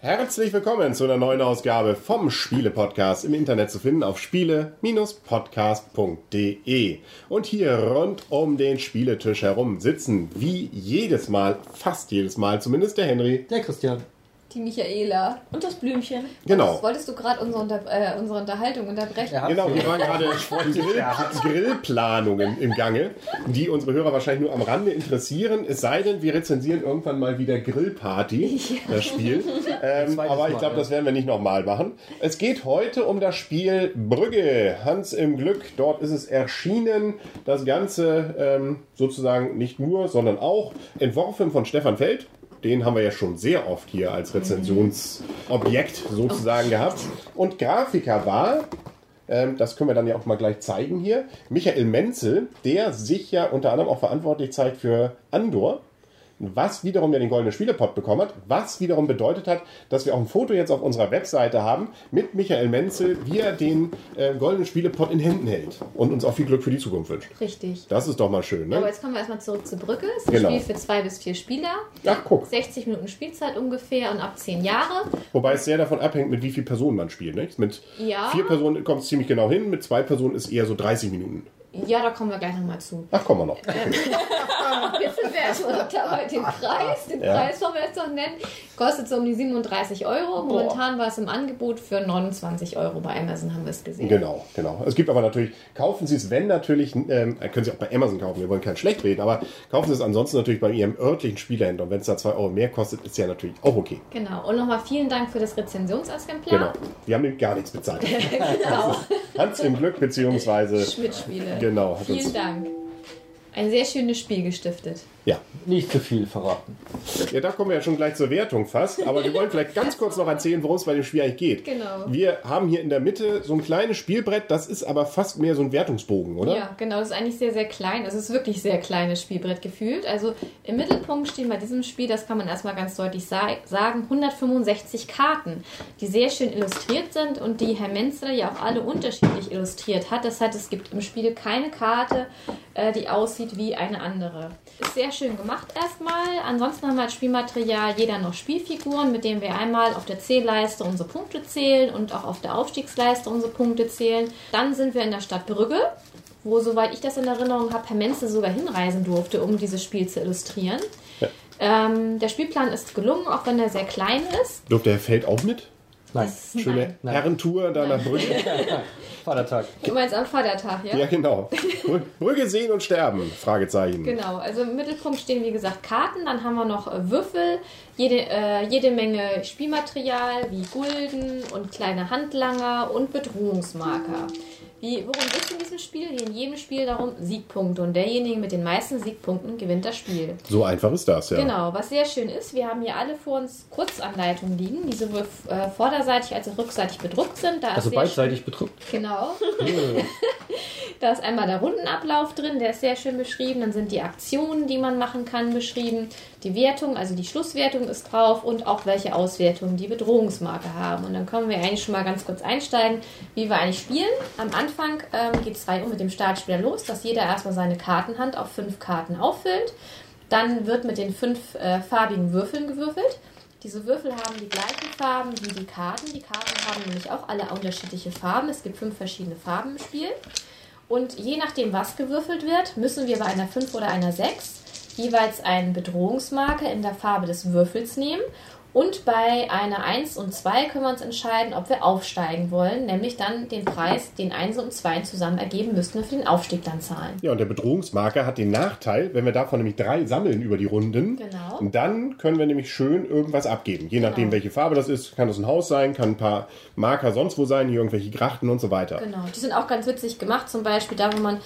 Herzlich willkommen zu einer neuen Ausgabe vom Spiele-Podcast im Internet zu finden auf spiele-podcast.de. Und hier rund um den Spieletisch herum sitzen wie jedes Mal, fast jedes Mal zumindest, der Henry. Der Christian. Die Michaela und das Blümchen. Genau. Wolltest du gerade unsere, Unter äh, unsere Unterhaltung unterbrechen? Ja. Genau, hier waren gerade Grill Grillplanungen im Gange, die unsere Hörer wahrscheinlich nur am Rande interessieren. Es sei denn, wir rezensieren irgendwann mal wieder Grillparty, das Spiel. Ähm, Zweites aber ich glaube, ja. das werden wir nicht nochmal machen. Es geht heute um das Spiel Brügge. Hans im Glück, dort ist es erschienen. Das Ganze ähm, sozusagen nicht nur, sondern auch entworfen von Stefan Feld. Den haben wir ja schon sehr oft hier als Rezensionsobjekt sozusagen gehabt. Und Grafiker war ähm, das können wir dann ja auch mal gleich zeigen hier. Michael Menzel, der sich ja unter anderem auch verantwortlich zeigt für Andor, was wiederum ja den Goldenen Spielepot bekommen hat, was wiederum bedeutet hat, dass wir auch ein Foto jetzt auf unserer Webseite haben mit Michael Menzel, wie er den äh, Goldenen Spielepot in Händen hält und uns auch viel Glück für die Zukunft wünscht. Richtig. Das ist doch mal schön, Aber ne? jetzt kommen wir erstmal zurück zur Brücke. Es ist ein Genau. Spiel für zwei bis vier Spieler. Ach, guck. 60 Minuten Spielzeit ungefähr und ab 10 Jahre. Wobei es sehr davon abhängt, mit wie vielen Personen man spielt. Ne? Mit Ja. vier Personen kommt es ziemlich genau hin, mit zwei Personen ist eher so 30 Minuten. Ja, da kommen wir gleich nochmal zu. Ach, kommen wir noch. Jetzt sind wir erstmal dabei. Den Preis, den Ja. Preis wollen wir jetzt noch nennen. Kostet so um die 37 Euro. Momentan war es im Angebot für 29 Euro. Bei Amazon haben wir es gesehen. Genau, genau. Es gibt aber natürlich, kaufen Sie es, wenn natürlich, ähm, können Sie auch bei Amazon kaufen, wir wollen kein schlecht reden, aber kaufen Sie es ansonsten natürlich bei Ihrem örtlichen Spielerhändler. Und wenn es da 2 Euro mehr kostet, ist ja natürlich auch okay. Genau. Und nochmal vielen Dank für das Rezensionsexemplar. Genau. Wir haben nämlich gar nichts bezahlt. genau. Hans im Glück, beziehungsweise, Schmidt-Spiele. Genau, Vielen Dank. Ein sehr schönes Spiel gestiftet. Ja. Nicht zu viel verraten. Ja, da kommen wir ja schon gleich zur Wertung fast. Aber wir wollen vielleicht ganz kurz noch erzählen, worum es bei dem Spiel eigentlich geht. Genau. Wir haben hier in der Mitte so ein kleines Spielbrett, das ist aber fast mehr so ein Wertungsbogen, oder? Ja, genau. Das ist eigentlich sehr, sehr klein. Es ist wirklich sehr kleines Spielbrett gefühlt. Also im Mittelpunkt stehen bei diesem Spiel, das kann man erstmal ganz deutlich sa sagen, 165 Karten, die sehr schön illustriert sind und die Herr Menzel ja auch alle unterschiedlich illustriert hat. Das heißt, es gibt im Spiel keine Karte, äh, die aussieht wie eine andere. Ist sehr schön gemacht erstmal. Ansonsten haben wir als Spielmaterial jeder noch Spielfiguren, mit denen wir einmal auf der Zählleiste unsere Punkte zählen und auch auf der Aufstiegsleiste unsere Punkte zählen. Dann sind wir in der Stadt Brügge wo, soweit ich das in Erinnerung habe, Herr Menzel sogar hinreisen durfte, um dieses Spiel zu illustrieren. Ja. Ähm, der Spielplan ist gelungen, auch wenn er sehr klein ist. Durfte Herr Feld auch mit? Nein. Schöne Nein. Herrentour da nach Brügge. Vatertag. Du meinst am Vatertag, ja? Ja, genau. Brü- Brügge sehen und sterben? Fragezeichen. Genau, also im Mittelpunkt stehen wie gesagt Karten, dann haben wir noch äh, Würfel, jede, äh, jede Menge Spielmaterial wie Gulden und kleine Handlanger und Bedrohungsmarker. Wie, worum geht es in diesem Spiel? In jedem Spiel darum Siegpunkte und derjenige mit den meisten Siegpunkten gewinnt das Spiel. So einfach ist das, ja. Genau, was sehr schön ist, wir haben hier alle vor uns Kurzanleitungen liegen, die sowohl äh, vorderseitig als auch rückseitig bedruckt sind. Da Also beidseitig bedruckt. Genau. da ist einmal der Rundenablauf drin, der ist sehr schön beschrieben. Dann sind die Aktionen, die man machen kann, beschrieben. Die Wertung, also die Schlusswertung ist drauf und auch welche Auswertungen die Bedrohungsmarke haben. Und dann können wir eigentlich schon mal ganz kurz einsteigen, wie wir eigentlich spielen. Am Anfang ähm, geht es Uhr mit dem Startspieler los, dass jeder erstmal seine Kartenhand auf fünf Karten auffüllt. Dann wird mit den fünf äh, farbigen Würfeln gewürfelt. Diese Würfel haben die gleichen Farben wie die Karten. Die Karten haben nämlich auch alle unterschiedliche Farben. Es gibt fünf verschiedene Farben im Spiel. Und je nachdem, was gewürfelt wird, müssen wir bei einer 5 oder einer 6 jeweils einen Bedrohungsmarker in der Farbe des Würfels nehmen. Und bei einer 1 und 2 können wir uns entscheiden, ob wir aufsteigen wollen, nämlich dann den Preis, den 1 und 2 zusammen ergeben, müssten wir für den Aufstieg dann zahlen. Ja, und der Bedrohungsmarker hat den Nachteil, wenn wir davon nämlich drei sammeln über die Runden, Genau. dann können wir nämlich schön irgendwas abgeben. Je nachdem, Genau. welche Farbe das ist, kann das ein Haus sein, kann ein paar Marker sonst wo sein, hier irgendwelche Grachten und so weiter. Genau, die sind auch ganz witzig gemacht, zum Beispiel da, wo man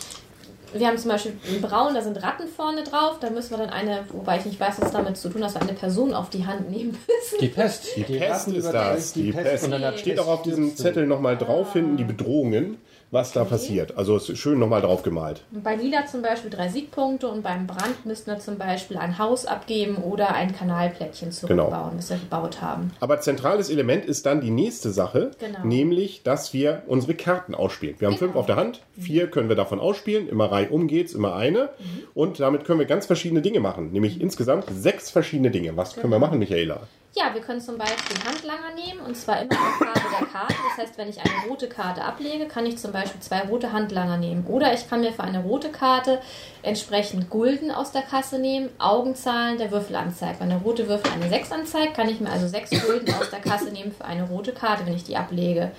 wir haben zum Beispiel in Braun, da sind Ratten vorne drauf. Da müssen wir dann eine, wobei ich nicht weiß, was damit zu tun hat, dass wir eine Person auf die Hand nehmen müssen. Die Pest. Die Pest Ratten ist das. Die Pest. Und dann Steht auch auf diesem Zettel nochmal drauf hinten die Bedrohungen, was da passiert. Also es ist schön nochmal drauf gemalt. Bei Lila zum Beispiel drei Siegpunkte und beim Brand müssten wir zum Beispiel ein Haus abgeben oder ein Kanalplättchen Genau. zurückbauen, das wir gebaut haben. Aber zentrales Element ist dann die nächste Sache, Genau. nämlich, dass wir unsere Karten ausspielen. Wir haben fünf auf der Hand, vier können wir davon ausspielen, immer Reihe um geht's, immer eine. Und damit können wir ganz verschiedene Dinge machen, nämlich insgesamt sechs verschiedene Dinge. Was können wir machen, Michaela? Ja, wir können zum Beispiel Handlanger nehmen und zwar immer nach Farbe der Karte. Das heißt, wenn ich eine rote Karte ablege, kann ich zum Beispiel zwei rote Handlanger nehmen. Oder ich kann mir für eine rote Karte entsprechend Gulden aus der Kasse nehmen, Augenzahlen der Würfel anzeigt. Wenn der rote Würfel eine 6 anzeigt, kann ich mir also sechs Gulden aus der Kasse nehmen für eine rote Karte, wenn ich die ablege.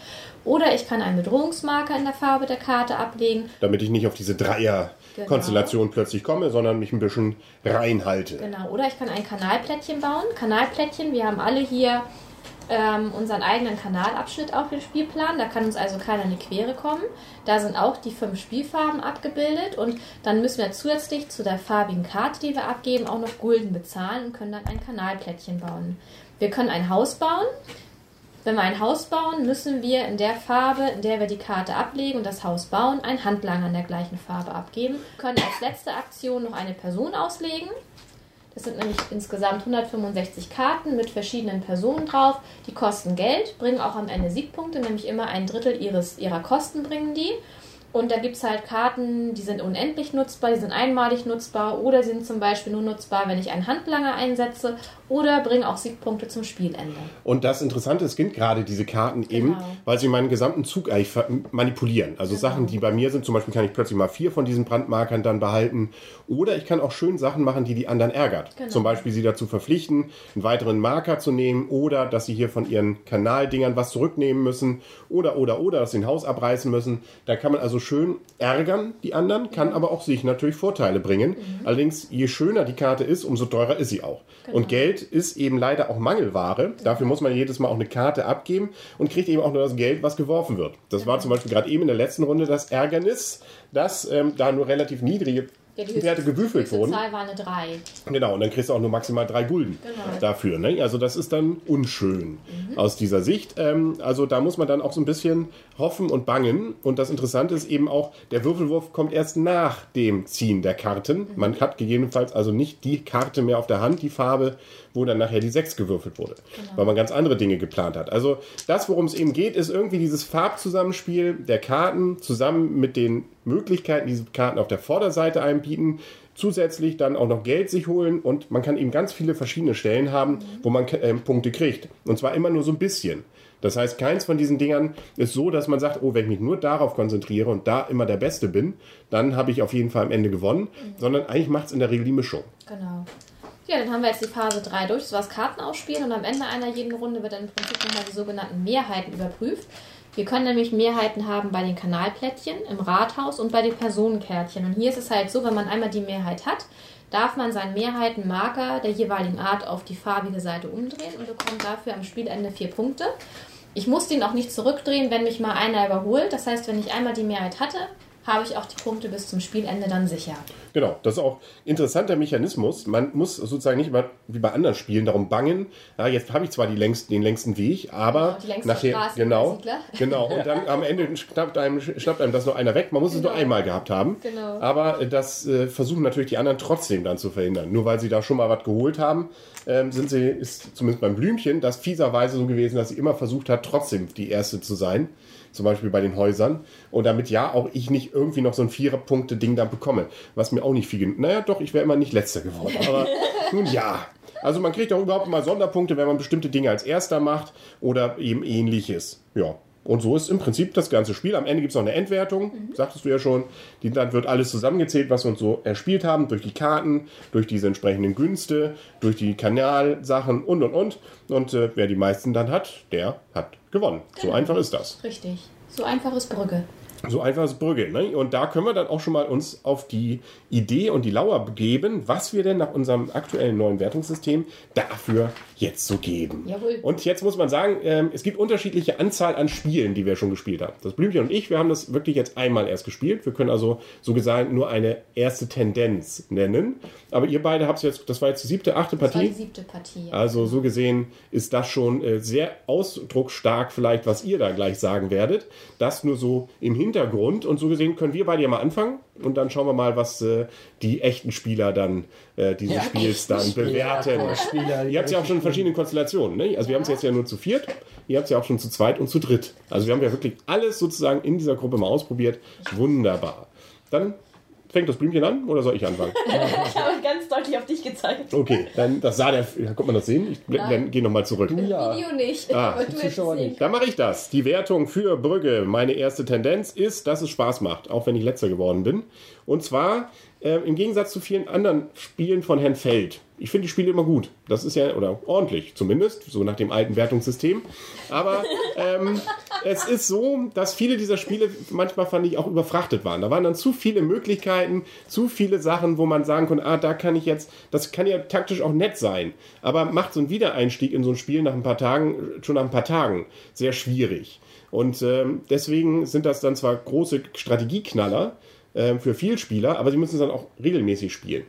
Oder ich kann einen Bedrohungsmarker in der Farbe der Karte ablegen. Damit ich nicht auf diese Dreier-Konstellation plötzlich komme, sondern mich ein bisschen reinhalte. Genau, oder ich kann ein Kanalplättchen bauen. Kanalplättchen, wir haben alle hier ähm, unseren eigenen Kanalabschnitt auf dem Spielplan. Da kann uns also keiner in die Quere kommen. Da sind auch die fünf Spielfarben abgebildet und dann müssen wir zusätzlich zu der farbigen Karte, die wir abgeben, auch noch Gulden bezahlen und können dann ein Kanalplättchen bauen. Wir können ein Haus bauen. Wenn wir ein Haus bauen, müssen wir in der Farbe, in der wir die Karte ablegen und das Haus bauen, ein Handlanger in der gleichen Farbe abgeben. Wir können als letzte Aktion noch eine Person auslegen. Das sind nämlich insgesamt 165 Karten mit verschiedenen Personen drauf. Die kosten Geld, bringen auch am Ende Siegpunkte, nämlich immer ein Drittel ihres, ihrer Kosten bringen die. Und da gibt es halt Karten, die sind unendlich nutzbar, die sind einmalig nutzbar oder sind zum Beispiel nur nutzbar, wenn ich einen Handlanger einsetze oder bringen auch Siegpunkte zum Spielende. Und das Interessante ist, sind gerade diese Karten eben, Genau. weil sie meinen gesamten Zug eigentlich manipulieren. Also Sachen, die bei mir sind, zum Beispiel kann ich plötzlich mal vier von diesen Brandmarkern dann behalten. Oder ich kann auch schön Sachen machen, die die anderen ärgert. Genau. Zum Beispiel sie dazu verpflichten, einen weiteren Marker zu nehmen oder dass sie hier von ihren Kanaldingern was zurücknehmen müssen oder, oder, oder, dass sie ein Haus abreißen müssen. Da kann man also schön ärgern, die anderen, kann aber auch sich natürlich Vorteile bringen. Allerdings, je schöner die Karte ist, umso teurer ist sie auch. Und Geld ist eben leider auch Mangelware. Dafür muss man jedes Mal auch eine Karte abgeben und kriegt eben auch nur das Geld, was geworfen wird. Das war zum Beispiel gerade eben in der letzten Runde das Ärgernis, dass ähm, da nur relativ niedrige Ja, die Werte gewürfelt höchste wurden. Zahl war eine 3. Genau, und dann kriegst du auch nur maximal drei Gulden Genau. dafür. Ne? Also das ist dann unschön aus dieser Sicht. Ähm, also da muss man dann auch so ein bisschen hoffen und bangen. Und das Interessante ist eben auch, der Würfelwurf kommt erst nach dem Ziehen der Karten. Man hat gegebenenfalls also nicht die Karte mehr auf der Hand, die Farbe, wo dann nachher die 6 gewürfelt wurde. Weil man ganz andere Dinge geplant hat. Also das, worum es eben geht, ist irgendwie dieses Farbzusammenspiel der Karten zusammen mit den Möglichkeiten, die diese Karten auf der Vorderseite einem bieten, zusätzlich dann auch noch Geld sich holen und man kann eben ganz viele verschiedene Stellen haben, wo man äh, Punkte kriegt. Und zwar immer nur so ein bisschen. Das heißt, keins von diesen Dingern ist so, dass man sagt, oh, wenn ich mich nur darauf konzentriere und da immer der Beste bin, dann habe ich auf jeden Fall am Ende gewonnen. Sondern eigentlich macht es in der Regel die Mischung. Genau. Ja, dann haben wir jetzt die Phase 3 durch. Das war das Karten ausspielen und am Ende einer jeden Runde wird dann im Prinzip nochmal die sogenannten Mehrheiten überprüft. Wir können nämlich Mehrheiten haben bei den Kanalplättchen, im Rathaus und bei den Personenkärtchen. Und hier ist es halt so, wenn man einmal die Mehrheit hat, darf man seinen Mehrheitenmarker der jeweiligen Art auf die farbige Seite umdrehen und bekommt dafür am Spielende vier Punkte. Ich muss den auch nicht zurückdrehen, wenn mich mal einer überholt. Das heißt, wenn ich einmal die Mehrheit hatte, habe ich auch die Punkte bis zum Spielende dann sicher. Genau, das ist auch ein interessanter Mechanismus. Man muss sozusagen nicht immer wie bei anderen Spielen darum bangen, ja, jetzt habe ich zwar längsten, den längsten Weg, aber Genau, nachher, Straße genau, genau, und dann am Ende schnappt einem, schnappt einem das nur einer weg. Man muss es nur einmal gehabt haben. Genau. Aber das äh, versuchen natürlich die anderen trotzdem dann zu verhindern. Nur weil sie da schon mal was geholt haben, ähm, sind sie, ist zumindest beim Blümchen, das fieserweise so gewesen, dass sie immer versucht hat, trotzdem die Erste zu sein. Zum Beispiel bei den Häusern. Und damit ja auch ich nicht irgendwie noch so ein Vierer-Punkte-Ding dann bekomme. Was mir auch nicht viel. Naja, doch, ich wäre immer nicht letzter geworden. Aber nun ja. Also man kriegt auch überhaupt mal Sonderpunkte, wenn man bestimmte Dinge als erster macht oder eben ähnliches. Ja. Und so ist im Prinzip das ganze Spiel. Am Ende gibt es noch eine Endwertung, sagtest du ja schon. Die, dann wird alles zusammengezählt, was wir uns so erspielt haben, durch die Karten, durch diese entsprechenden Günste, durch die Kanalsachen und und und. Und äh, wer die meisten dann hat, der hat gewonnen. So einfach ist das. Richtig. So einfach ist Brügge. So einfach ist Brügge. Ne? Und da können wir dann auch schon mal uns auf die Idee und die Lauer begeben, was wir denn nach unserem aktuellen neuen Wertungssystem dafür jetzt so geben. Jawohl. Und jetzt muss man sagen, ähm, es gibt unterschiedliche Anzahl an Spielen, die wir schon gespielt haben. Das Blümchen und ich, wir haben das wirklich jetzt einmal erst gespielt. Wir können also so gesagt nur eine erste Tendenz nennen. Aber ihr beide habt jetzt, das war jetzt die siebte, achte Das war Partie. die siebte Partie. ja. Also so gesehen ist das schon äh, sehr ausdrucksstark vielleicht, was ihr da gleich sagen werdet. Das nur so im Hintergrund. Und so gesehen können wir beide ja mal anfangen und dann schauen wir mal, was äh, die echten Spieler dann äh, dieses Ja, Spiels dann bewerten. Spieler, Ihr habt es ja auch schon in verschiedenen Konstellationen. Ne? Also wir haben es jetzt ja nur zu viert. Ihr habt es ja auch schon zu zweit und zu dritt. Also wir haben ja wirklich alles sozusagen in dieser Gruppe mal ausprobiert. Wunderbar. Dann fängt das Blümchen an oder soll ich anfangen? Ich habe ganz deutlich auf dich gezeigt. Okay, dann das sah der. Kommt man das sehen? Ich dann gehe nochmal zurück. Ja. Video nicht, Ah, aber du Zuschauer nicht. Dann mache ich das. Die Wertung für Brügge, meine erste Tendenz, ist, dass es Spaß macht, auch wenn ich letzter geworden bin. Und zwar äh, im Gegensatz zu vielen anderen Spielen von Herrn Feld. Ich finde die Spiele immer gut. Das ist ja, oder ordentlich zumindest, so nach dem alten Wertungssystem. Aber ähm, es ist so, dass viele dieser Spiele manchmal fand ich auch überfrachtet waren. Da waren dann zu viele Möglichkeiten, zu viele Sachen, wo man sagen konnte, ah, da kann ich jetzt, das kann ja taktisch auch nett sein. Aber macht so ein Wiedereinstieg in so ein Spiel nach ein paar Tagen, schon nach ein paar Tagen, sehr schwierig. Und ähm, deswegen sind das dann zwar große Strategieknaller ähm, für Vielspieler, aber sie müssen es dann auch regelmäßig spielen.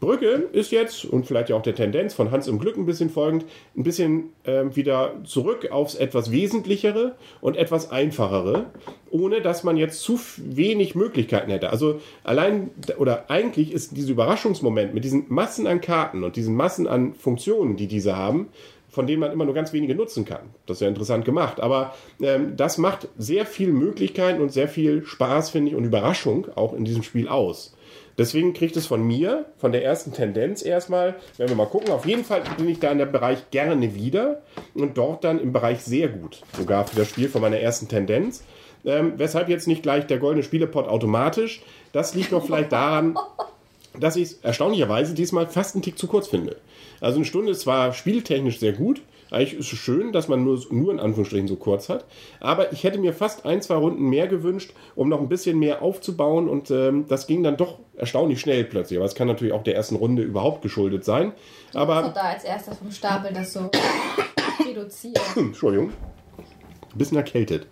Brücke ist jetzt, und vielleicht ja auch der Tendenz von Hans im Glück ein bisschen folgend, ein bisschen ähm, wieder zurück aufs etwas Wesentlichere und etwas Einfachere, ohne dass man jetzt zu wenig Möglichkeiten hätte. Also allein, oder eigentlich ist dieser Überraschungsmoment mit diesen Massen an Karten und diesen Massen an Funktionen, die diese haben, von denen man immer nur ganz wenige nutzen kann. Das ist ja interessant gemacht. Aber ähm, das macht sehr viel Möglichkeiten und sehr viel Spaß, finde ich, und Überraschung auch in diesem Spiel aus. Deswegen kriegt es von mir, von der ersten Tendenz erstmal, wenn wir mal gucken, auf jeden Fall bin ich da in dem Bereich gerne wieder und dort dann im Bereich sehr gut. Sogar für das Spiel von meiner ersten Tendenz. Ähm, weshalb jetzt nicht gleich der goldene Spielepot automatisch. Das liegt noch vielleicht daran, dass ich es erstaunlicherweise diesmal fast einen Tick zu kurz finde. Also eine Stunde ist zwar spieltechnisch sehr gut, eigentlich ist es schön, dass man nur, nur in Anführungsstrichen so kurz hat, aber ich hätte mir fast ein, zwei Runden mehr gewünscht, um noch ein bisschen mehr aufzubauen und ähm, das ging dann doch erstaunlich schnell plötzlich. Aber es kann natürlich auch der ersten Runde überhaupt geschuldet sein. So Aber, da als erstes vom Stapel das so reduzieren. Entschuldigung, ein bisschen erkältet.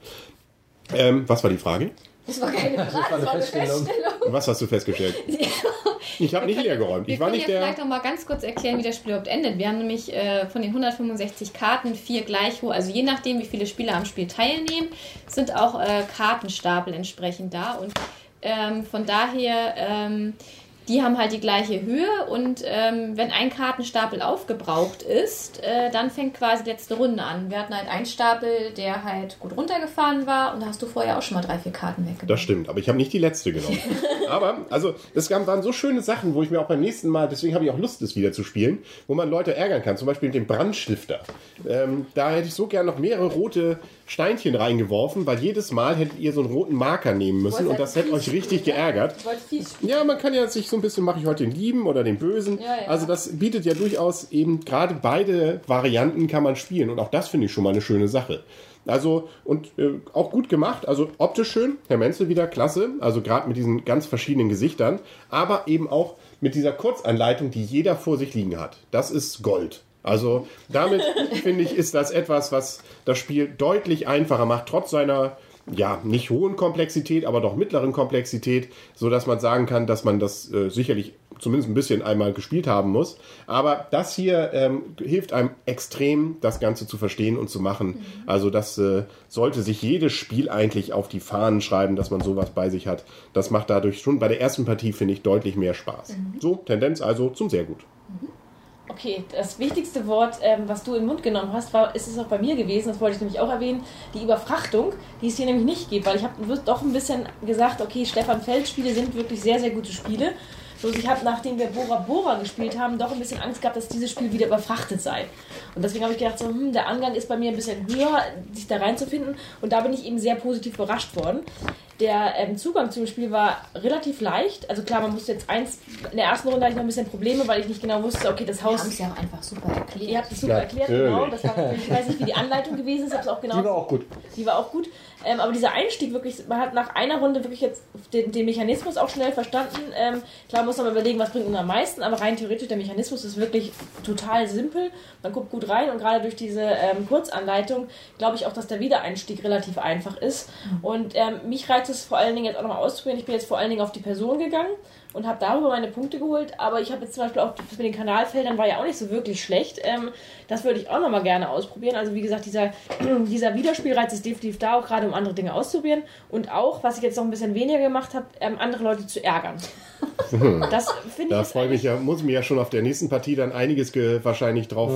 Ähm, was war die Frage? Das war keine Frage, das war eine Feststellung. Feststellung. Was hast du festgestellt? Ich habe nicht leer geräumt. Ich war können nicht der. vielleicht noch mal ganz kurz erklären, wie das Spiel überhaupt endet. Wir haben nämlich äh, von den 165 Karten vier gleich hoch. Also je nachdem, wie viele Spieler am Spiel teilnehmen, sind auch äh, Kartenstapel entsprechend da. Und ähm, von daher, ähm, die haben halt die gleiche Höhe. Und ähm, wenn ein Kartenstapel aufgebraucht ist, äh, dann fängt quasi die letzte Runde an. Wir hatten halt einen Stapel, der halt gut runtergefahren war. Und da hast du vorher auch schon mal drei, vier Karten weggenommen. Das stimmt, aber ich habe nicht die letzte genommen. aber, also, es gab- waren so schöne Sachen, wo ich mir auch beim nächsten Mal, deswegen habe ich auch Lust, es wieder zu spielen, wo man Leute ärgern kann. Zum Beispiel mit dem Brandstifter. Ähm, da hätte ich so gern noch mehrere rote Steinchen reingeworfen, weil jedes Mal hättet ihr so einen roten Marker nehmen müssen und das hätte euch richtig geärgert. Viel spielen. Ja, man kann ja sich so ein bisschen, mache ich heute den Lieben oder den Bösen. Ja, ja. Also das bietet ja durchaus eben gerade beide Varianten kann man spielen und auch das finde ich schon mal eine schöne Sache. Also und äh, auch gut gemacht, also optisch schön, Herr Menzel wieder klasse, also gerade mit diesen ganz verschiedenen Gesichtern, aber eben auch mit dieser Kurzanleitung, die jeder vor sich liegen hat. Das ist Gold. Also damit finde ich, ist das etwas, was das Spiel deutlich einfacher macht, trotz seiner ja, nicht hohen Komplexität, aber doch mittleren Komplexität, so dass man sagen kann, dass man das äh, sicherlich zumindest ein bisschen einmal gespielt haben muss. Aber das hier ähm, hilft einem extrem, das Ganze zu verstehen und zu machen. Also das äh, sollte sich jedes Spiel eigentlich auf die Fahnen schreiben, dass man sowas bei sich hat. Das macht dadurch schon bei der ersten Partie, finde ich, deutlich mehr Spaß. So, Tendenz also zum sehr gut. Okay, das wichtigste Wort, ähm, was du in den Mund genommen hast, war, ist es auch bei mir gewesen, das wollte ich nämlich auch erwähnen, die Überfrachtung, die es hier nämlich nicht gibt, weil ich habe doch ein bisschen gesagt, okay, Stefan Feld Spiele sind wirklich sehr, sehr gute Spiele. Bloß ich habe, nachdem wir Bora Bora gespielt haben, doch ein bisschen Angst gehabt, dass dieses Spiel wieder überfrachtet sei. Und deswegen habe ich gedacht, so, hm, der Angang ist bei mir ein bisschen höher, sich da reinzufinden. Und da bin ich eben sehr positiv überrascht worden. Der ähm, Zugang zum Spiel war relativ leicht. Also klar, man musste jetzt eins, in der ersten Runde hatte ich noch ein bisschen Probleme, weil ich nicht genau wusste, okay, das Wir haben Haus. es ja auch einfach super erklärt. Ihr habt es super erklärt, genau. Das war, ich weiß nicht, wie die Anleitung gewesen ist, habe es auch genau. Die war auch gut. Die war auch gut. Ähm, aber dieser Einstieg wirklich, man hat nach einer Runde wirklich jetzt den, den Mechanismus auch schnell verstanden. Ähm, klar muss man überlegen, was bringt uns am meisten, aber rein theoretisch, der Mechanismus ist wirklich total simpel. Man guckt gut rein und gerade durch diese ähm, Kurzanleitung glaube ich auch, dass der Wiedereinstieg relativ einfach ist. Und ähm, mich reizt es vor allen Dingen jetzt auch noch mal auszuprobieren. Ich bin jetzt vor allen Dingen auf die Person gegangen und habe darüber meine Punkte geholt. Aber ich habe jetzt zum Beispiel auch mit den Kanalfeldern war ja auch nicht so wirklich schlecht. Ähm, das würde ich auch noch mal gerne ausprobieren. Also wie gesagt, dieser, dieser Wiederspielreiz ist definitiv da, auch gerade um andere Dinge auszuprobieren. Und auch, was ich jetzt noch ein bisschen weniger gemacht habe, ähm, andere Leute zu ärgern. Das finde ich Da freue ich mich ja, muss ich mich ja schon auf der nächsten Partie dann einiges ge wahrscheinlich drauf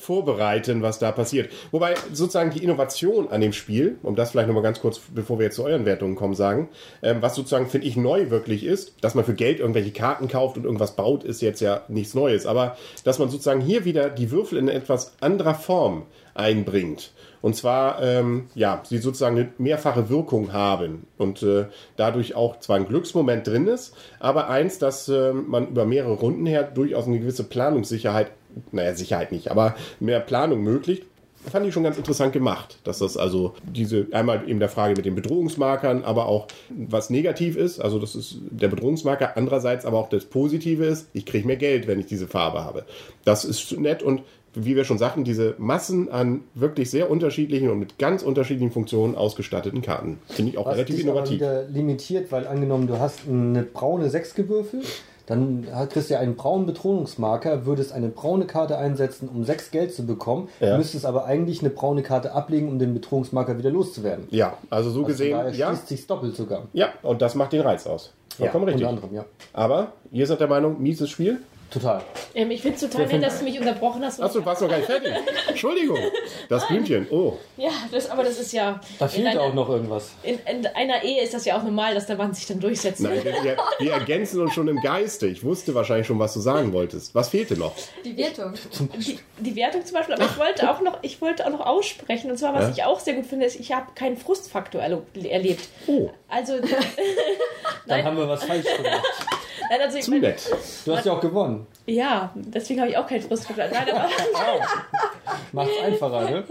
vorbereiten, was da passiert. Wobei sozusagen die Innovation an dem Spiel, um das vielleicht nochmal ganz kurz, bevor wir jetzt zu euren Wertungen kommen, sagen, ähm, was sozusagen, finde ich, neu wirklich ist, dass man für Geld irgendwelche Karten kauft und irgendwas baut, ist jetzt ja nichts Neues. Aber dass man sozusagen hier wieder die Würfel in etwas anderer Form einbringt. Und zwar, ähm, ja, sie sozusagen eine mehrfache Wirkung haben und äh, dadurch auch zwar ein Glücksmoment drin ist, aber eins, dass äh, man über mehrere Runden her durchaus eine gewisse Planungssicherheit, naja, Sicherheit nicht, aber mehr Planung möglich. Fand ich schon ganz interessant gemacht, dass das also diese einmal eben der Frage mit den Bedrohungsmarkern, aber auch was negativ ist, also das ist der Bedrohungsmarker, andererseits aber auch das Positive ist, ich kriege mehr Geld, wenn ich diese Farbe habe. Das ist nett und wie wir schon sagten, diese Massen an wirklich sehr unterschiedlichen und mit ganz unterschiedlichen Funktionen ausgestatteten Karten. Finde ich auch Was relativ dich aber innovativ. wieder limitiert, weil angenommen, du hast eine braune 6 gewürfelt, dann kriegst du ja einen braunen Bedrohungsmarker, würdest eine braune Karte einsetzen, um 6 Geld zu bekommen, Ja. müsstest aber eigentlich eine braune Karte ablegen, um den Bedrohungsmarker wieder loszuwerden. Ja, also so Also gesehen, ja, schließt sich doppelt sogar. ja, und das macht den Reiz aus. Vollkommen richtig. Unter anderem, ja. Aber ihr seid der Meinung, mieses Spiel? Total. Ähm, ich finde es total nett, dass du mich unterbrochen hast. Achso, du warst noch gar nicht fertig. Entschuldigung. Das Blümchen. Oh. Ja, das, aber das ist ja. Da fehlt einer- auch noch irgendwas. In, in einer Ehe ist das ja auch normal, dass der Mann sich dann durchsetzt. Nein, wir, wir, wir ergänzen uns schon im Geiste. Ich wusste wahrscheinlich schon, was du sagen wolltest. Was fehlte noch? Die Wertung. die, die Wertung zum Beispiel, aber ich wollte auch noch, ich wollte auch noch aussprechen. Und zwar, was Ja? ich auch sehr gut finde, ist, ich habe keinen Frustfaktor erlebt. Oh, Also, Dann haben wir was falsch gemacht. nein, also ich zu nett. Du hast ja auch gewonnen. Ja, deswegen habe ich auch keinen Frustfaktor. Nein, aber Macht's einfacher, ne?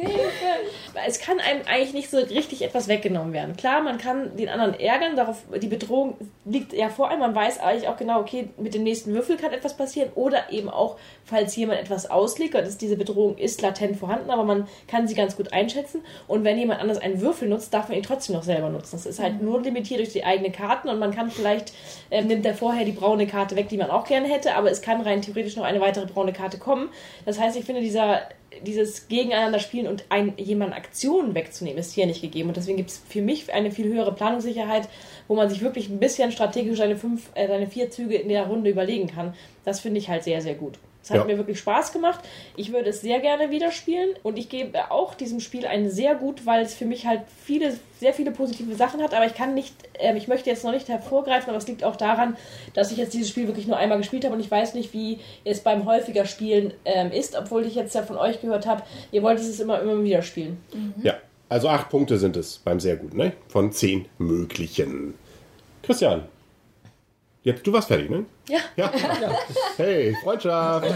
es kann einem eigentlich nicht so richtig etwas weggenommen werden. Klar, man kann den anderen ärgern, darauf die Bedrohung liegt ja vor einem, man weiß eigentlich auch genau, okay, mit dem nächsten Würfel kann etwas passieren oder eben auch, falls jemand etwas auslegt, dass diese Bedrohung ist latent vorhanden, aber man kann sie ganz gut einschätzen und wenn jemand anders einen Würfel nutzt, darf man ihn trotzdem noch selber nutzen. Das ist halt nur limitiert durch die eigenen Karten und man kann vielleicht, ähm, nimmt er vorher die braune Karte weg, die man auch gerne hätte, aber es kann rein theoretisch noch eine weitere braune Karte kommen. Das heißt, ich finde, dieser dieses Gegeneinander spielen und ein, jemanden Aktionen wegzunehmen, ist hier nicht gegeben. Und deswegen gibt es für mich eine viel höhere Planungssicherheit, wo man sich wirklich ein bisschen strategisch seine, fünf, äh, seine vier Züge in der Runde überlegen kann. Das finde ich halt sehr, sehr gut. Es hat Ja. mir wirklich Spaß gemacht. Ich würde es sehr gerne wieder spielen und ich gebe auch diesem Spiel einen sehr gut, weil es für mich halt viele, sehr viele positive Sachen hat. Aber ich kann nicht, ähm, ich möchte jetzt noch nicht hervorgreifen, aber es liegt auch daran, dass ich jetzt dieses Spiel wirklich nur einmal gespielt habe und ich weiß nicht, wie es beim häufiger Spielen ähm, ist, obwohl ich jetzt ja von euch gehört habe, ihr wollt es immer, immer wieder spielen. Ja, also acht Punkte sind es beim sehr gut, ne? Von zehn möglichen. Christian. Jetzt, du warst fertig, ne? Ja. Ja. Hey, Freundschaft.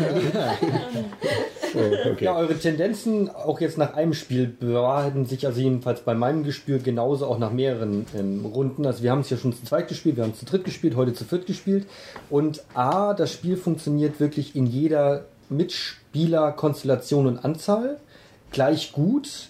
Okay. Ja, eure Tendenzen auch jetzt nach einem Spiel bewahrheiten sich also jedenfalls bei meinem Gespür genauso auch nach mehreren ähm, Runden. Also wir haben es ja schon zu zweit gespielt, wir haben es zu dritt gespielt, heute zu viert gespielt. Und A, das Spiel funktioniert wirklich in jeder Mitspielerkonstellation und Anzahl gleich gut.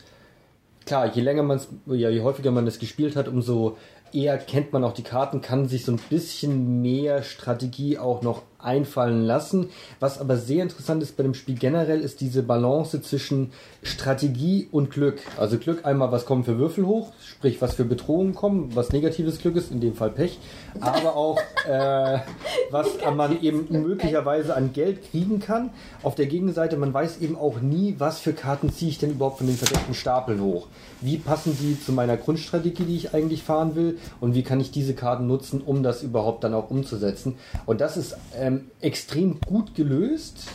Klar, je länger man es, ja, je häufiger man es gespielt hat, umso eher kennt man auch die Karten, kann sich so ein bisschen mehr Strategie auch noch einfallen lassen. Was aber sehr interessant ist bei dem Spiel generell, ist diese Balance zwischen Strategie und Glück. Also Glück einmal, was kommen für Würfel hoch, sprich was für Bedrohungen kommen, was negatives Glück ist, in dem Fall Pech, aber auch äh, was man eben möglicherweise an Geld kriegen kann. Auf der Gegenseite, man weiß eben auch nie, was für Karten ziehe ich denn überhaupt von den verdeckten Stapeln hoch. Wie passen die zu meiner Grundstrategie, die ich eigentlich fahren will und wie kann ich diese Karten nutzen, um das überhaupt dann auch umzusetzen. Und das ist ähm, extrem gut gelöst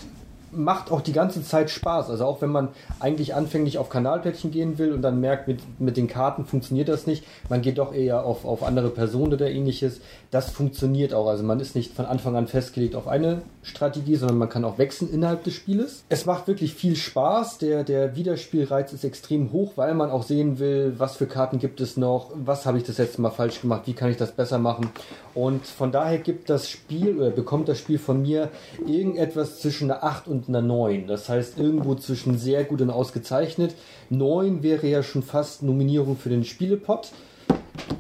macht auch die ganze Zeit Spaß. Also auch wenn man eigentlich anfänglich auf Kanalplättchen gehen will und dann merkt, mit, mit den Karten funktioniert das nicht, man geht doch eher auf, auf andere Personen oder ähnliches. Das funktioniert auch. Also man ist nicht von Anfang an festgelegt auf eine Strategie, sondern man kann auch wechseln innerhalb des Spieles. Es macht wirklich viel Spaß. Der, der Wiederspielreiz ist extrem hoch, weil man auch sehen will, was für Karten gibt es noch, was habe ich das letzte Mal falsch gemacht, wie kann ich das besser machen. Und von daher gibt das Spiel oder bekommt das Spiel von mir irgendetwas zwischen einer 8 und einer 9. Das heißt irgendwo zwischen sehr gut und ausgezeichnet. 9 wäre ja schon fast Nominierung für den Spielepot.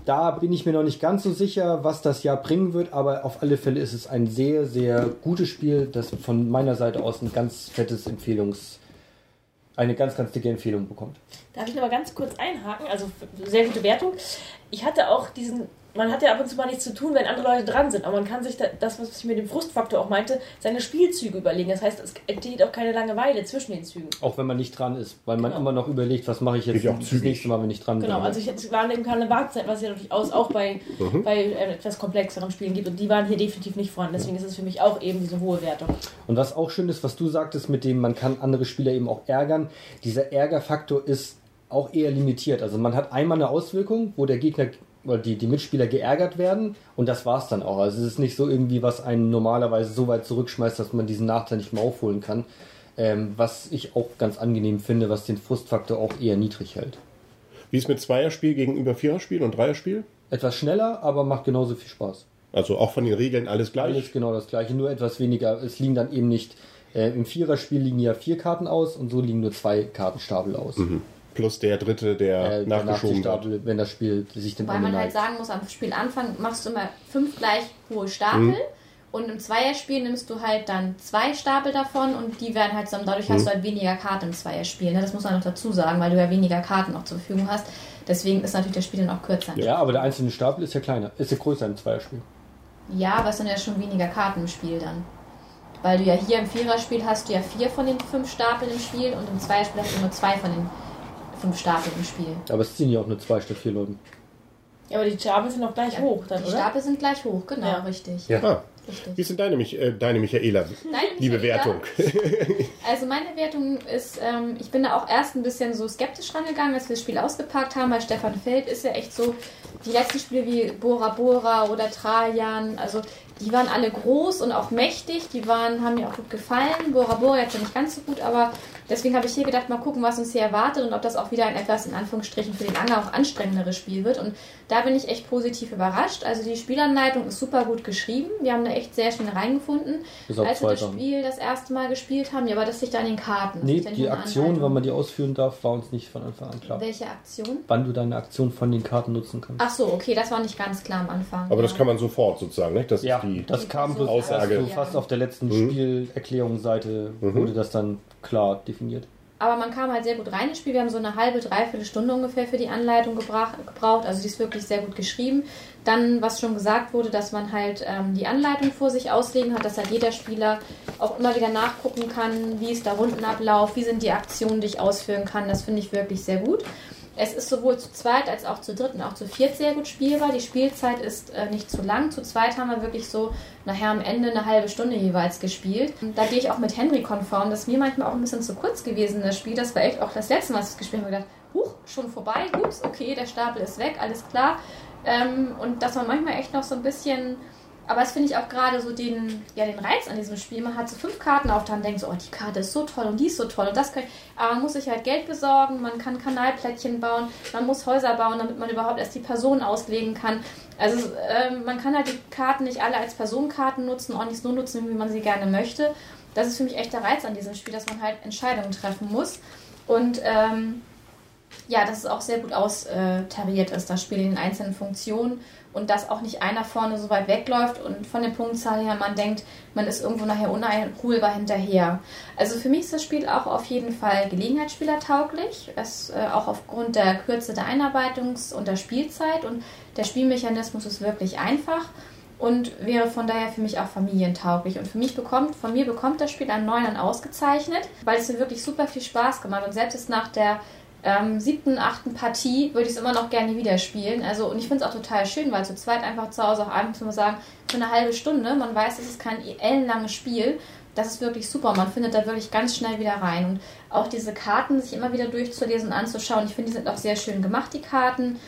Da bin ich mir noch nicht ganz so sicher, was das Jahr bringen wird, aber auf alle Fälle ist es ein sehr, sehr gutes Spiel, das von meiner Seite aus ein ganz fettes Empfehlungs- eine ganz, ganz dicke Empfehlung bekommt. Darf ich noch mal ganz kurz einhaken? Also sehr gute Wertung. Ich hatte auch diesen man hat ja ab und zu mal nichts zu tun, wenn andere Leute dran sind. Aber man kann sich da, das, was ich mit dem Frustfaktor auch meinte, seine Spielzüge überlegen. Das heißt, es entsteht auch keine Langeweile zwischen den Zügen. Auch wenn man nicht dran ist, weil man Genau. immer noch überlegt, was mache ich jetzt auch das nächste Mal, wenn ich dran Genau, bin. also ich, es war eben keine Wartezeit, was ja durchaus auch bei, bei äh, etwas komplexeren Spielen gibt. Und die waren hier definitiv nicht vorhanden. Deswegen ist es für mich auch eben diese hohe Wertung. Und was auch schön ist, was du sagtest, mit dem man kann andere Spieler eben auch ärgern, dieser Ärgerfaktor ist auch eher limitiert. Also man hat einmal eine Auswirkung, wo der Gegner oder die, die Mitspieler geärgert werden und das war's dann auch. Also es ist nicht so irgendwie, was einen normalerweise so weit zurückschmeißt, dass man diesen Nachteil nicht mehr aufholen kann. Ähm, was ich auch ganz angenehm finde, was den Frustfaktor auch eher niedrig hält. Wie ist mit Zweierspiel gegenüber Viererspiel und Dreierspiel? Etwas schneller, aber macht genauso viel Spaß. Also auch von den Regeln alles gleich. Alles genau das gleiche, nur etwas weniger. Es liegen dann eben nicht, äh, im Viererspiel liegen ja vier Karten aus und so liegen nur zwei Kartenstapel aus. Plus der dritte, der Äh, nachgeschoben wird. Stapel, wenn das Spiel sich dem Weil Ende man halt neigt. sagen muss, am Spielanfang machst du immer fünf gleich hohe Stapel. Mhm. Und im Zweierspiel nimmst du halt dann zwei Stapel davon und die werden halt zusammen. Dadurch hast Mhm. du halt weniger Karten im Zweierspiel. Ne? Das muss man noch dazu sagen, weil du ja weniger Karten noch zur Verfügung hast. Deswegen ist natürlich das Spiel dann auch kürzer. Ja, aber der einzelne Stapel ist ja kleiner, ist ja größer im Zweierspiel. Ja, aber es sind ja schon weniger Karten im Spiel dann. Weil du ja hier im Viererspiel hast du ja vier von den fünf Stapeln im Spiel und im Zweierspiel hast du nur zwei von den fünf Stapeln im Spiel. Aber es ziehen ja auch nur zwei statt vier Leuten. Ja, aber die Stapel sind noch gleich hoch dann, Die oder? Stapel sind gleich hoch, genau, Ja. richtig. Ja. Ah, richtig. wie ist denn deine, Mich äh, deine Michaela? Nein, Liebe Michaela, Wertung. Also meine Wertung ist, ähm, ich bin da auch erst ein bisschen so skeptisch rangegangen, als wir das Spiel ausgepackt haben, weil Stefan Feld ist ja echt so, die letzten Spiele wie Bora Bora oder Trajan, also die waren alle groß und auch mächtig, die waren, haben mir auch gut gefallen. Bora Bora jetzt ja nicht ganz so gut, aber deswegen habe ich hier gedacht, mal gucken, was uns hier erwartet und ob das auch wieder ein etwas in Anführungsstrichen für den Anger auch anstrengenderes Spiel wird. Und da bin ich echt positiv überrascht. Also die Spielanleitung ist super gut geschrieben. Wir haben da echt sehr schnell reingefunden, als wir das. Spiel das erste Mal gespielt haben. Ja, aber das liegt an den Karten. Das Nee, die Aktion, Anleitung. wann man die ausführen darf, war uns nicht von Anfang an klar. Welche Aktion? Wann du deine Aktion von den Karten nutzen kannst. Ach so, okay, das war nicht ganz klar am Anfang. Aber das ja. kann man sofort sozusagen, nicht? Das Ja, ist die. das kam bloß Aussage. erst so fast auf der letzten Spielerklärungsseite wurde das dann klar definiert. Aber man kam halt sehr gut rein ins Spiel. Wir haben so eine halbe, dreiviertel Stunde ungefähr für die Anleitung gebrach, gebraucht. Also die ist wirklich sehr gut geschrieben. Dann, was schon gesagt wurde, dass man halt ähm, die Anleitung vor sich auslegen hat, dass halt jeder Spieler auch immer wieder nachgucken kann, wie ist der Rundenablauf, wie sind die Aktionen, die ich ausführen kann. Das finde ich wirklich sehr gut. Es ist sowohl zu zweit als auch zu dritt und auch zu viert sehr gut spielbar. Die Spielzeit ist äh, nicht zu lang. Zu zweit haben wir wirklich so nachher am Ende eine halbe Stunde jeweils gespielt. Und da gehe ich auch mit Henry konform. Das ist mir manchmal auch ein bisschen zu kurz gewesen, das Spiel. Das war echt auch das letzte Mal, als ich es gespielt habe, gedacht, huch, schon vorbei, ups, okay, der Stapel ist weg, alles klar. Ähm, und dass man manchmal echt noch so ein bisschen aber das finde ich auch gerade so den, ja, den Reiz an diesem Spiel. Man hat so fünf Karten auf Hand, denkt so, oh, die Karte ist so toll und die ist so toll und das kann ich. Aber man muss sich halt Geld besorgen, man kann Kanalplättchen bauen, man muss Häuser bauen, damit man überhaupt erst die Person auslegen kann. Also ähm, man kann halt die Karten nicht alle als Personenkarten nutzen, auch nicht so nutzen, wie man sie gerne möchte. Das ist für mich echt der Reiz an diesem Spiel, dass man halt Entscheidungen treffen muss. Und ähm, ja, dass es auch sehr gut austariert ist, das Spiel in den einzelnen Funktionen und dass auch nicht einer vorne so weit wegläuft und von der Punktzahl her man denkt, man ist irgendwo nachher uneinholbar hinterher. Also für mich ist das Spiel auch auf jeden Fall Gelegenheitsspieler-tauglich, es, äh, auch aufgrund der Kürze der Einarbeitungs- und der Spielzeit und der Spielmechanismus ist wirklich einfach und wäre von daher für mich auch familientauglich. Und für mich bekommt, von mir bekommt das Spiel einen neuen ausgezeichnet, weil es mir wirklich super viel Spaß gemacht und selbst nach der ähm, siebten, achten Partie würde ich es immer noch gerne wieder spielen. Also, und ich finde es auch total schön, weil zu zweit einfach zu Hause auch abends mal sagen, für eine halbe Stunde, man weiß, es ist kein ellenlanges Spiel. Das ist wirklich super. Man findet da wirklich ganz schnell wieder rein. Und auch diese Karten sich immer wieder durchzulesen und anzuschauen, ich finde, die sind auch sehr schön gemacht, die Karten.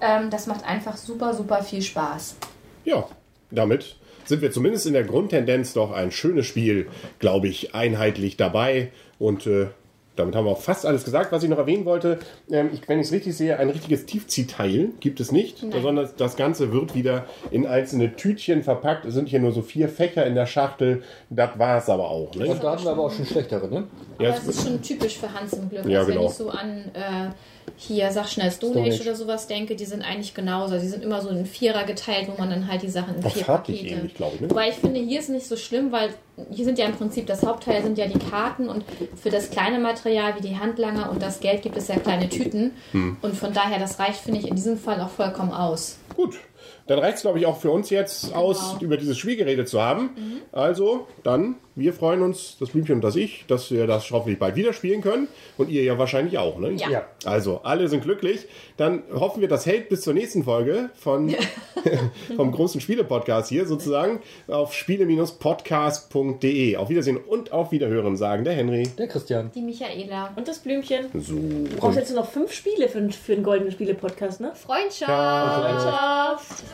Ähm, das macht einfach super, super viel Spaß. Ja, damit sind wir zumindest in der Grundtendenz doch ein schönes Spiel, glaube ich, einheitlich dabei. Und äh, damit haben wir auch fast alles gesagt, was ich noch erwähnen wollte. Ähm, ich, wenn ich es richtig sehe, ein richtiges Tiefziehteil gibt es nicht, Nein. sondern das Ganze wird wieder in einzelne Tütchen verpackt. Es sind hier nur so vier Fächer in der Schachtel. Das war es aber auch. Ne? Und da hatten wir aber auch schon schlechtere, ne? Ja, Aber es ist schon typisch für Hans im Glück. Ja, also genau. Wenn ich so an äh, hier, sag schnell, Stone, Stone Age oder sowas denke, die sind eigentlich genauso. Die sind immer so in Vierer geteilt, wo man dann halt die Sachen in Auch vier Pakete. ähnlich, glaube ich. Ne? Wobei ich finde, hier ist nicht so schlimm, weil hier sind ja im Prinzip das Hauptteil sind ja die Karten und für das kleine Material wie die Handlanger und das Geld gibt es ja kleine Tüten. Hm. Und von daher, das reicht, finde ich, in diesem Fall auch vollkommen aus. Gut. Dann reicht es, glaube ich, auch für uns jetzt aus, über dieses Spiel geredet zu haben. Also, dann, wir freuen uns, das Blümchen und das ich, dass wir das hoffentlich bald wieder spielen können. Und ihr ja wahrscheinlich auch, ne? Ja. Ja. Also, alle sind glücklich. Dann hoffen wir, das hält bis zur nächsten Folge von, vom großen Spiele-Podcast hier sozusagen auf spiele-podcast.de. Auf Wiedersehen und auf Wiederhören sagen der Henry. Der Christian. Die Michaela. Und das Blümchen. So. Du brauchst jetzt nur noch fünf Spiele für, für einen goldenen Spiele-Podcast, ne? Freundschaft. Ciao. Freundschaft.